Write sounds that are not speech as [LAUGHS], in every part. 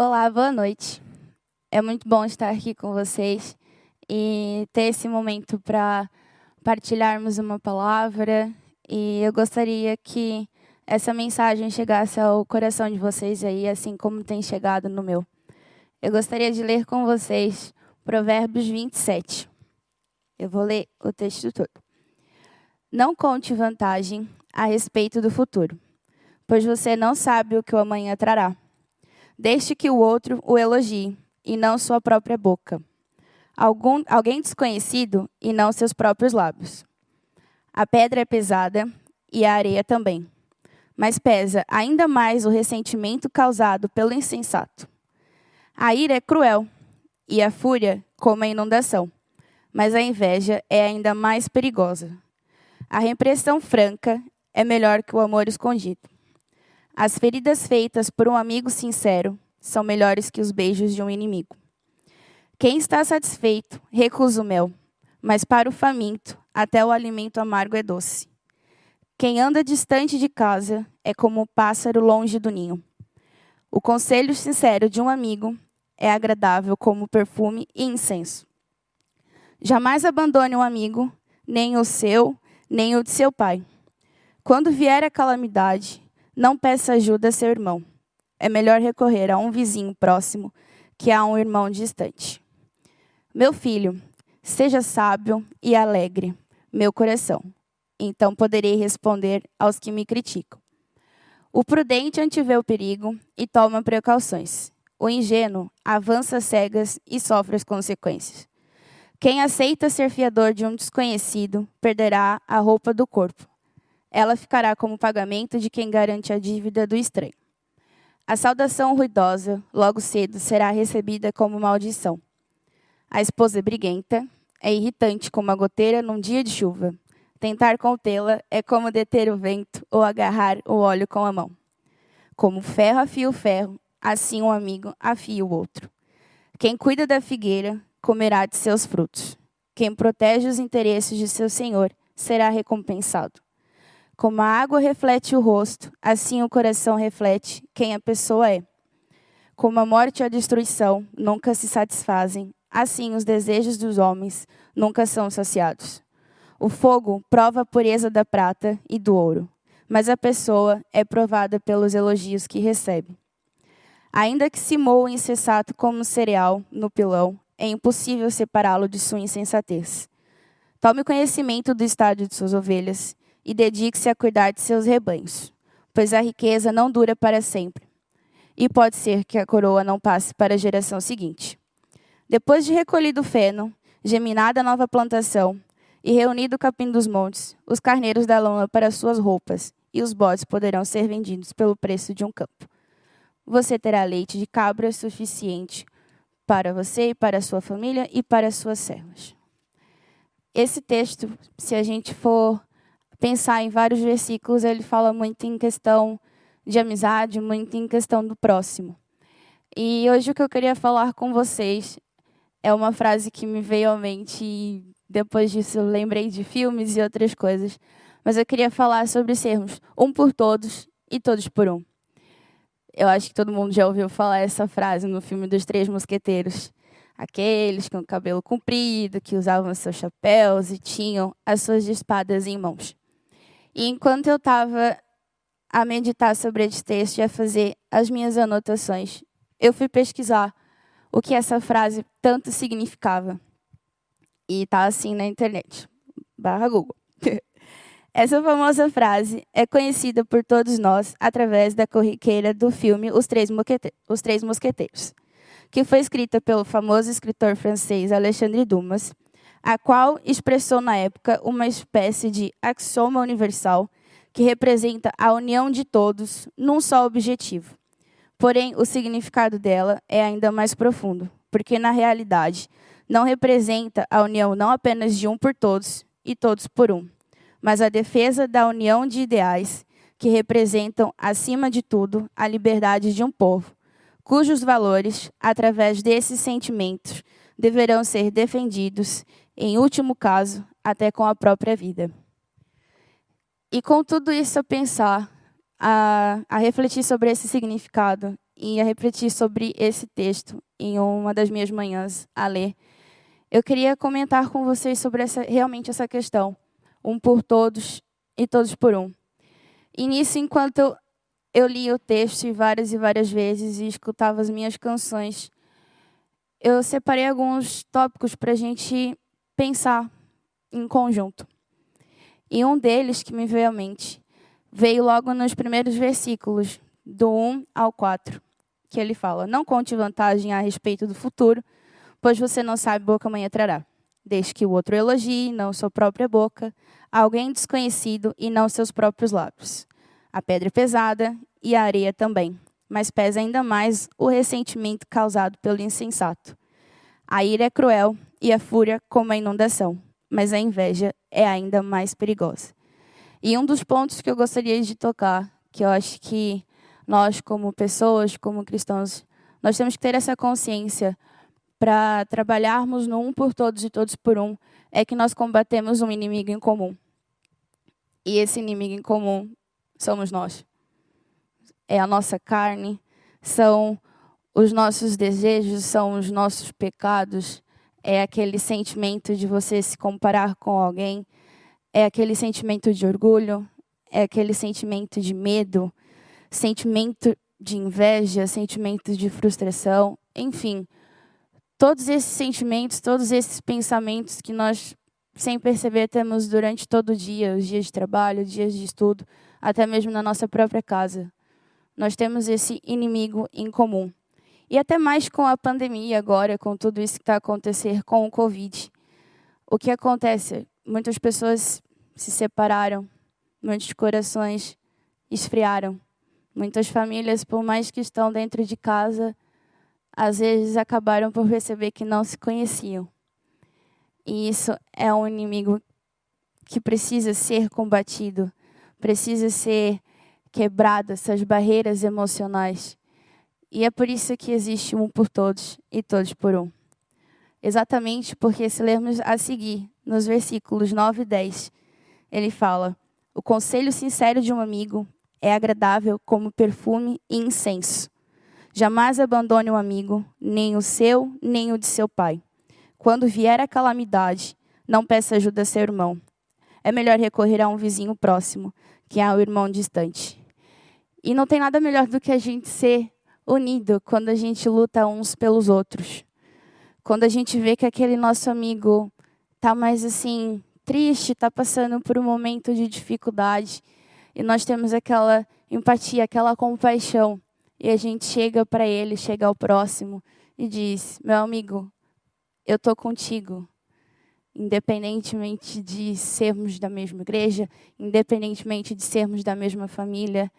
Olá, boa noite. É muito bom estar aqui com vocês e ter esse momento para partilharmos uma palavra. E eu gostaria que essa mensagem chegasse ao coração de vocês aí, assim como tem chegado no meu. Eu gostaria de ler com vocês Provérbios 27. Eu vou ler o texto todo. Não conte vantagem a respeito do futuro, pois você não sabe o que o amanhã trará. Deixe que o outro o elogie, e não sua própria boca. Algum, alguém desconhecido, e não seus próprios lábios. A pedra é pesada, e a areia também. Mas pesa ainda mais o ressentimento causado pelo insensato. A ira é cruel, e a fúria como a inundação. Mas a inveja é ainda mais perigosa. A repressão franca é melhor que o amor escondido. As feridas feitas por um amigo sincero são melhores que os beijos de um inimigo. Quem está satisfeito recusa o mel, mas para o faminto até o alimento amargo é doce. Quem anda distante de casa é como o pássaro longe do ninho. O conselho sincero de um amigo é agradável como perfume e incenso. Jamais abandone um amigo, nem o seu, nem o de seu pai. Quando vier a calamidade, não peça ajuda a seu irmão. É melhor recorrer a um vizinho próximo que a um irmão distante. Meu filho, seja sábio e alegre, meu coração. Então poderei responder aos que me criticam. O prudente antevê o perigo e toma precauções. O ingênuo avança cegas e sofre as consequências. Quem aceita ser fiador de um desconhecido perderá a roupa do corpo ela ficará como pagamento de quem garante a dívida do estranho. A saudação ruidosa, logo cedo, será recebida como maldição. A esposa briguenta é irritante como a goteira num dia de chuva. Tentar contê-la é como deter o vento ou agarrar o óleo com a mão. Como ferro afia o ferro, assim um amigo afia o outro. Quem cuida da figueira comerá de seus frutos. Quem protege os interesses de seu senhor será recompensado. Como a água reflete o rosto, assim o coração reflete quem a pessoa é. Como a morte e a destruição nunca se satisfazem, assim os desejos dos homens nunca são saciados. O fogo prova a pureza da prata e do ouro, mas a pessoa é provada pelos elogios que recebe. Ainda que se moa insensato como cereal no pilão, é impossível separá-lo de sua insensatez. Tome conhecimento do estado de suas ovelhas e dedique-se a cuidar de seus rebanhos, pois a riqueza não dura para sempre. E pode ser que a coroa não passe para a geração seguinte. Depois de recolhido o feno, geminada a nova plantação e reunido o capim dos montes, os carneiros da lama para suas roupas e os bodes poderão ser vendidos pelo preço de um campo. Você terá leite de cabra suficiente para você e para a sua família e para as suas servas. Esse texto, se a gente for pensar em vários versículos, ele fala muito em questão de amizade, muito em questão do próximo. E hoje o que eu queria falar com vocês é uma frase que me veio à mente e depois disso lembrei de filmes e outras coisas. Mas eu queria falar sobre sermos um por todos e todos por um. Eu acho que todo mundo já ouviu falar essa frase no filme dos Três Mosqueteiros. Aqueles com o cabelo comprido, que usavam seus chapéus e tinham as suas espadas em mãos. E enquanto eu estava a meditar sobre esse texto e a fazer as minhas anotações, eu fui pesquisar o que essa frase tanto significava. E está assim na internet, barra Google. [LAUGHS] Essa famosa frase é conhecida por todos nós através da corriqueira do filme Os Três, Os Três Mosqueteiros, que foi escrita pelo famoso escritor francês Alexandre Dumas a qual expressou na época uma espécie de axioma universal que representa a união de todos num só objetivo. Porém, o significado dela é ainda mais profundo, porque na realidade não representa a união não apenas de um por todos e todos por um, mas a defesa da união de ideais que representam, acima de tudo, a liberdade de um povo, cujos valores, através desses sentimentos, deverão ser defendidos em último caso, até com a própria vida. E com tudo isso a pensar, a, a refletir sobre esse significado e ia refletir sobre esse texto em uma das minhas manhãs a ler, eu queria comentar com vocês sobre essa, realmente essa questão, um por todos e todos por um. E nisso, enquanto eu li o texto várias e várias vezes e escutava as minhas canções, eu separei alguns tópicos para a gente pensar em conjunto. E um deles que me veio à mente veio logo nos primeiros versículos, do 1 ao 4, que ele fala: Não conte vantagem a respeito do futuro, pois você não sabe boca amanhã trará. Desde que o outro elogie, não sua própria boca, alguém desconhecido e não seus próprios lábios. A pedra é pesada e a areia também, mas pesa ainda mais o ressentimento causado pelo insensato. A ira é cruel e a fúria como a inundação, mas a inveja é ainda mais perigosa. E um dos pontos que eu gostaria de tocar, que eu acho que nós, como pessoas, como cristãos, nós temos que ter essa consciência para trabalharmos no um por todos e todos por um, é que nós combatemos um inimigo em comum. E esse inimigo em comum somos nós. É a nossa carne, são os nossos desejos, são os nossos pecados, é aquele sentimento de você se comparar com alguém, é aquele sentimento de orgulho, é aquele sentimento de medo, sentimento de inveja, sentimento de frustração, enfim, todos esses sentimentos, todos esses pensamentos que nós, sem perceber, temos durante todo o dia, os dias de trabalho, os dias de estudo, até mesmo na nossa própria casa. Nós temos esse inimigo em comum. E até mais com a pandemia agora, com tudo isso que está acontecendo com o Covid. O que acontece? Muitas pessoas se separaram, muitos corações esfriaram. Muitas famílias, por mais que estão dentro de casa, às vezes acabaram por perceber que não se conheciam. E isso é um inimigo que precisa ser combatido, precisa ser quebrado, essas barreiras emocionais. E é por isso que existe um por todos e todos por um. Exatamente porque, se lermos a seguir, nos versículos 9 e 10, ele fala: O conselho sincero de um amigo é agradável como perfume e incenso. Jamais abandone um amigo, nem o seu, nem o de seu pai. Quando vier a calamidade, não peça ajuda a seu irmão. É melhor recorrer a um vizinho próximo que a um irmão distante. E não tem nada melhor do que a gente ser unido quando a gente luta uns pelos outros. Quando a gente vê que aquele nosso amigo está mais assim triste, está passando por um momento de dificuldade, e nós temos aquela empatia, aquela compaixão e a gente chega para ele, chega ao próximo e diz: Meu amigo, eu estou contigo. Independentemente de sermos da mesma igreja, independentemente de sermos da mesma família,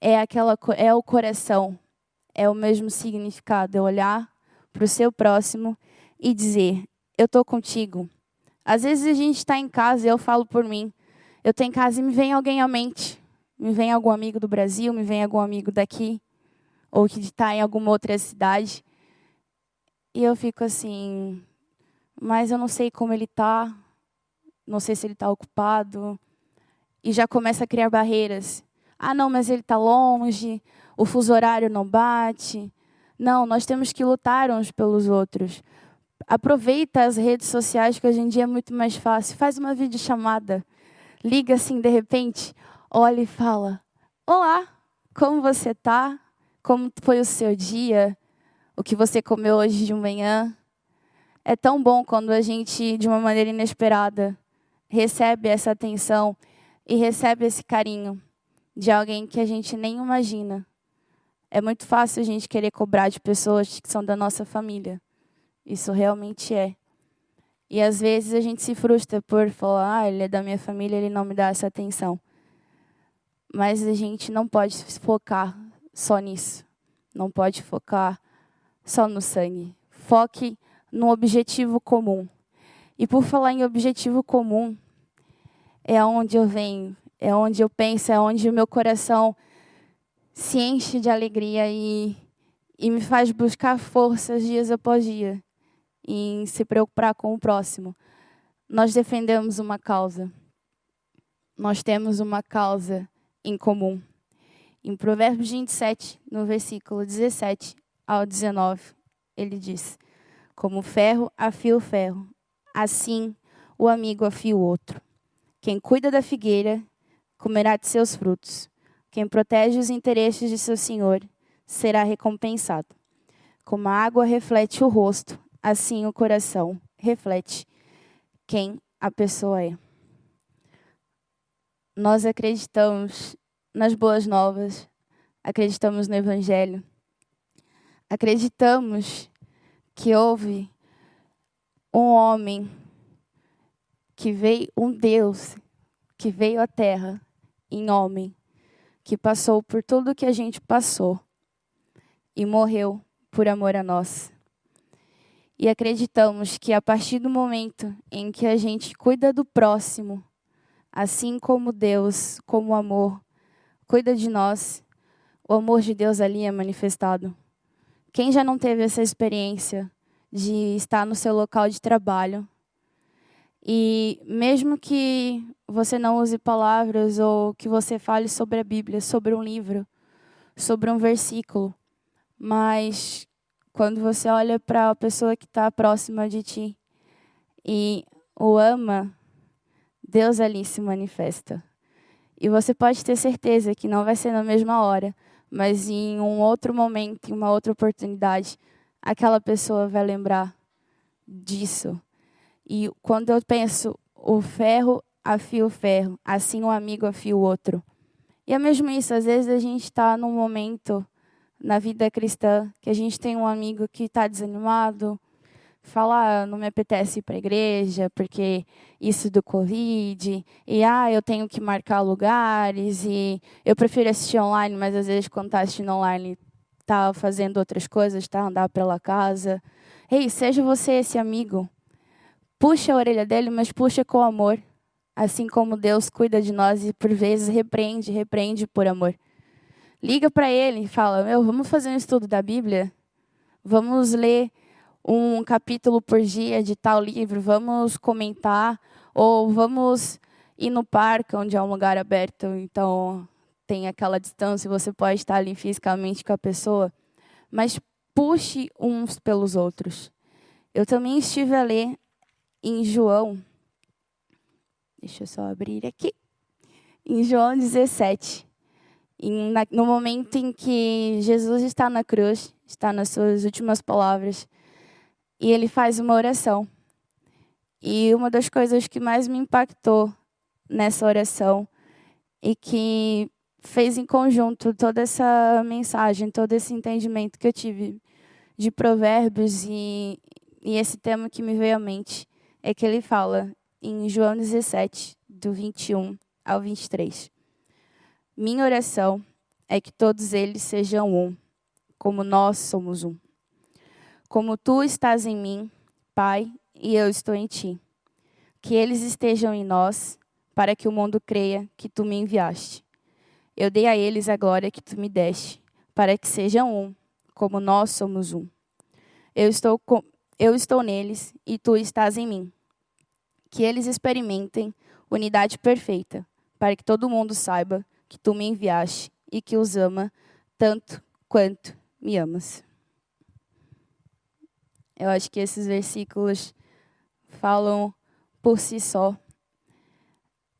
é, aquela, é o coração, é o mesmo significado, é olhar para o seu próximo e dizer: Eu estou contigo. Às vezes a gente está em casa, e eu falo por mim, eu estou em casa e me vem alguém à mente. Me vem algum amigo do Brasil, me vem algum amigo daqui ou que está em alguma outra cidade. E eu fico assim, mas eu não sei como ele está, não sei se ele está ocupado. E já começa a criar barreiras. Ah, não, mas ele está longe, o fuso horário não bate. Não, nós temos que lutar uns pelos outros. Aproveita as redes sociais, que hoje em dia é muito mais fácil. Faz uma videochamada. Liga assim, de repente, olha e fala: Olá, como você está? Como foi o seu dia? O que você comeu hoje de manhã? É tão bom quando a gente, de uma maneira inesperada, recebe essa atenção e recebe esse carinho de alguém que a gente nem imagina. É muito fácil a gente querer cobrar de pessoas que são da nossa família. Isso realmente é. E às vezes a gente se frustra por falar, ah, ele é da minha família, ele não me dá essa atenção. Mas a gente não pode focar só nisso. Não pode focar só no sangue. Foque no objetivo comum. E por falar em objetivo comum, é onde eu venho, é onde eu penso, é onde o meu coração se enche de alegria e, e me faz buscar forças dias após dia em se preocupar com o próximo. Nós defendemos uma causa. Nós temos uma causa em comum. Em Provérbios 27, no versículo 17 ao 19, ele diz: Como o ferro afia o ferro, assim o amigo afia o outro. Quem cuida da figueira comerá de seus frutos. Quem protege os interesses de seu senhor será recompensado. Como a água reflete o rosto, assim o coração reflete quem a pessoa é. Nós acreditamos nas boas novas, acreditamos no Evangelho, acreditamos que houve um homem que veio, um Deus que veio à Terra em homem, que passou por tudo que a gente passou e morreu por amor a nós. E acreditamos que a partir do momento em que a gente cuida do próximo, assim como Deus, como o amor, cuida de nós, o amor de Deus ali é manifestado. Quem já não teve essa experiência de estar no seu local de trabalho e mesmo que você não use palavras ou que você fale sobre a Bíblia, sobre um livro, sobre um versículo, mas quando você olha para a pessoa que está próxima de ti e o ama, Deus ali se manifesta. E você pode ter certeza que não vai ser na mesma hora, mas em um outro momento, em uma outra oportunidade, aquela pessoa vai lembrar disso. E quando eu penso, o ferro afia o ferro, assim um amigo afia o outro. E é mesmo isso, às vezes a gente está num momento na vida cristã que a gente tem um amigo que está desanimado, fala, ah, não me apetece ir para a igreja porque isso do Covid, e ah, eu tenho que marcar lugares, e eu prefiro assistir online, mas às vezes quando está assistindo online está fazendo outras coisas, está andar pela casa. Ei, seja você esse amigo. Puxa a orelha dele, mas puxa com amor. Assim como Deus cuida de nós e por vezes repreende, repreende por amor. Liga para ele e fala: Meu, vamos fazer um estudo da Bíblia? Vamos ler um capítulo por dia de tal livro, vamos comentar, ou vamos ir no parque, onde é um lugar aberto, então tem aquela distância, você pode estar ali fisicamente com a pessoa, mas puxe uns pelos outros. Eu também estive a ler em João, deixa eu só abrir aqui, em João 17, no momento em que Jesus está na cruz, está nas suas últimas palavras, e ele faz uma oração. E uma das coisas que mais me impactou nessa oração e que fez em conjunto toda essa mensagem, todo esse entendimento que eu tive de provérbios e, e esse tema que me veio à mente é que ele fala em João 17, do 21 ao 23. Minha oração é que todos eles sejam um, como nós somos um como tu estás em mim, Pai, e eu estou em ti. Que eles estejam em nós, para que o mundo creia que tu me enviaste. Eu dei a eles a glória que tu me deste, para que sejam um, como nós somos um. Eu estou, com, eu estou neles e tu estás em mim. Que eles experimentem unidade perfeita, para que todo mundo saiba que tu me enviaste e que os ama tanto quanto me amas. Eu acho que esses versículos falam por si só.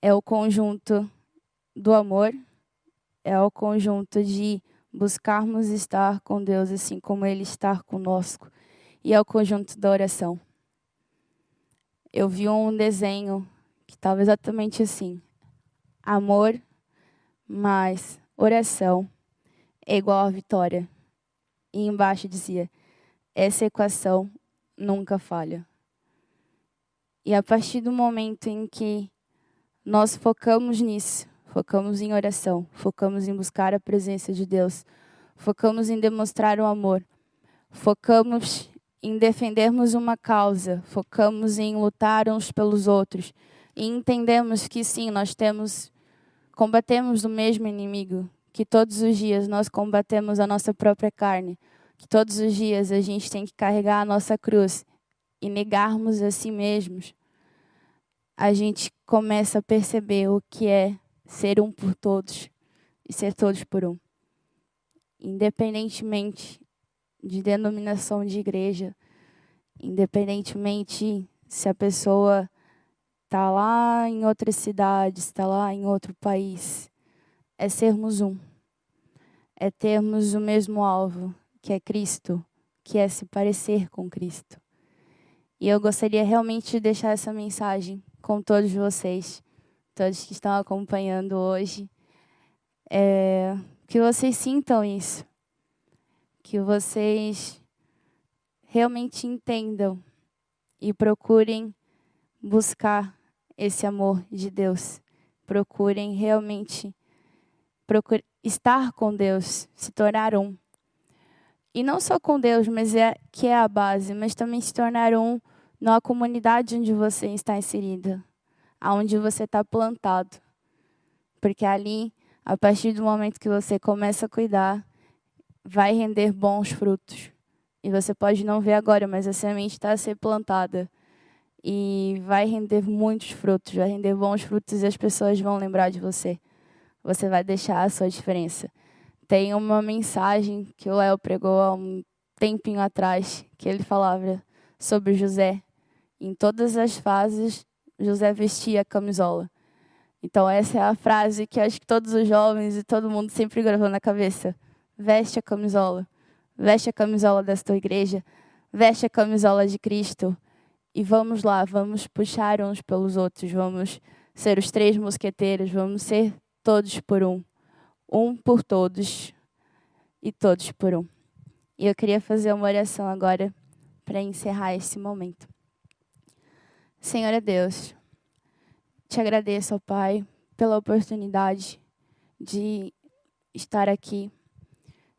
É o conjunto do amor, é o conjunto de buscarmos estar com Deus assim como Ele está conosco, e é o conjunto da oração. Eu vi um desenho que estava exatamente assim: amor mais oração é igual a vitória. E embaixo dizia: essa equação nunca falha. E a partir do momento em que nós focamos nisso, focamos em oração, focamos em buscar a presença de Deus, focamos em demonstrar o amor, focamos em defendermos uma causa, focamos em lutar uns pelos outros e entendemos que sim, nós temos combatemos o mesmo inimigo, que todos os dias nós combatemos a nossa própria carne, que todos os dias a gente tem que carregar a nossa cruz e negarmos a si mesmos, a gente começa a perceber o que é ser um por todos e ser todos por um. independentemente de denominação de igreja, independentemente se a pessoa está lá em outra cidade, está lá em outro país, é sermos um. É termos o mesmo alvo, que é Cristo, que é se parecer com Cristo. E eu gostaria realmente de deixar essa mensagem com todos vocês, todos que estão acompanhando hoje, é, que vocês sintam isso, que vocês realmente entendam e procurem buscar esse amor de Deus, procurem realmente estar com Deus, se tornar um. E não só com Deus, mas é que é a base, mas também se tornar um na comunidade onde você está inserida, aonde você está plantado. Porque ali, a partir do momento que você começa a cuidar, vai render bons frutos. E você pode não ver agora, mas a semente está a ser plantada. E vai render muitos frutos, vai render bons frutos e as pessoas vão lembrar de você. Você vai deixar a sua diferença. Tem uma mensagem que o Léo pregou há um tempinho atrás, que ele falava sobre José. Em todas as fases, José vestia a camisola. Então, essa é a frase que acho que todos os jovens e todo mundo sempre gravou na cabeça. Veste a camisola. Veste a camisola da tua igreja. Veste a camisola de Cristo. E vamos lá, vamos puxar uns pelos outros. Vamos ser os três mosqueteiros. Vamos ser todos por um. Um por todos e todos por um. E eu queria fazer uma oração agora para encerrar esse momento. Senhor Deus, te agradeço, ó Pai, pela oportunidade de estar aqui.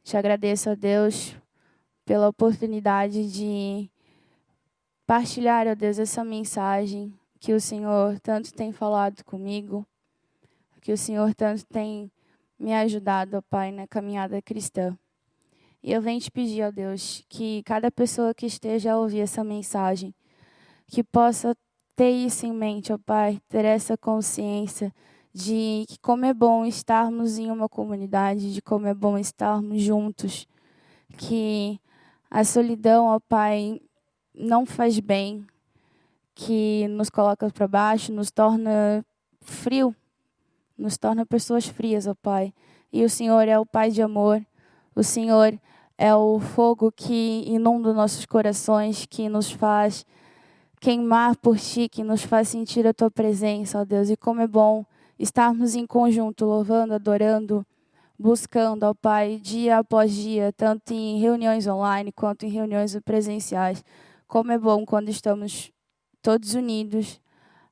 Te agradeço, ó Deus, pela oportunidade de partilhar, ó Deus, essa mensagem que o Senhor tanto tem falado comigo, que o Senhor tanto tem me ajudado, ó Pai, na caminhada cristã. E eu venho te pedir, ó Deus, que cada pessoa que esteja a ouvir essa mensagem, que possa ter isso em mente, ó Pai, ter essa consciência de que como é bom estarmos em uma comunidade, de como é bom estarmos juntos, que a solidão, ó Pai, não faz bem, que nos coloca para baixo, nos torna frio, nos torna pessoas frias, ó Pai. E o Senhor é o Pai de amor, o Senhor é o fogo que inunda nossos corações, que nos faz queimar por ti, que nos faz sentir a tua presença, ó Deus. E como é bom estarmos em conjunto, louvando, adorando, buscando, ó Pai, dia após dia, tanto em reuniões online quanto em reuniões presenciais. Como é bom quando estamos todos unidos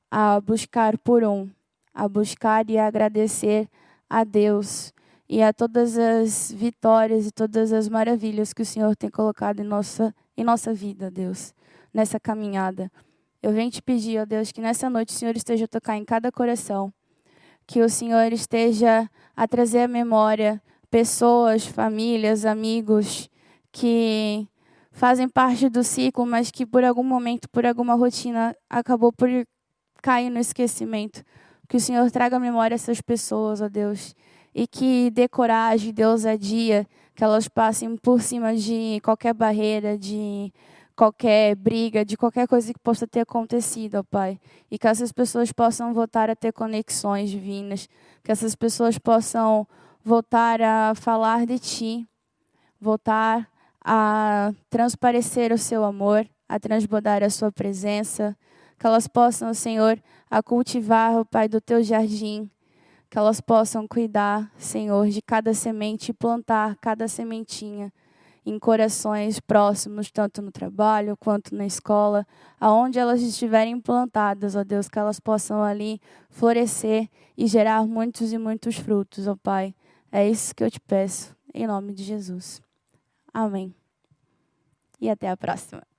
a buscar por um, a buscar e a agradecer a Deus e a todas as vitórias e todas as maravilhas que o Senhor tem colocado em nossa, em nossa vida, Deus nessa caminhada. Eu venho te pedir, ó Deus, que nessa noite o Senhor esteja a tocar em cada coração, que o Senhor esteja a trazer à memória pessoas, famílias, amigos que fazem parte do ciclo, mas que por algum momento, por alguma rotina, acabou por cair no esquecimento. Que o Senhor traga à memória essas pessoas, ó Deus, e que dê coragem, dê ousadia, que elas passem por cima de qualquer barreira, de qualquer briga, de qualquer coisa que possa ter acontecido, ó Pai. E que essas pessoas possam voltar a ter conexões divinas, que essas pessoas possam voltar a falar de Ti, voltar a transparecer o Seu amor, a transbordar a Sua presença, que elas possam, Senhor, a cultivar, o Pai, do Teu jardim, que elas possam cuidar, Senhor, de cada semente e plantar cada sementinha em corações próximos, tanto no trabalho quanto na escola, aonde elas estiverem plantadas, ó Deus, que elas possam ali florescer e gerar muitos e muitos frutos, ó Pai. É isso que eu te peço, em nome de Jesus. Amém. E até a próxima.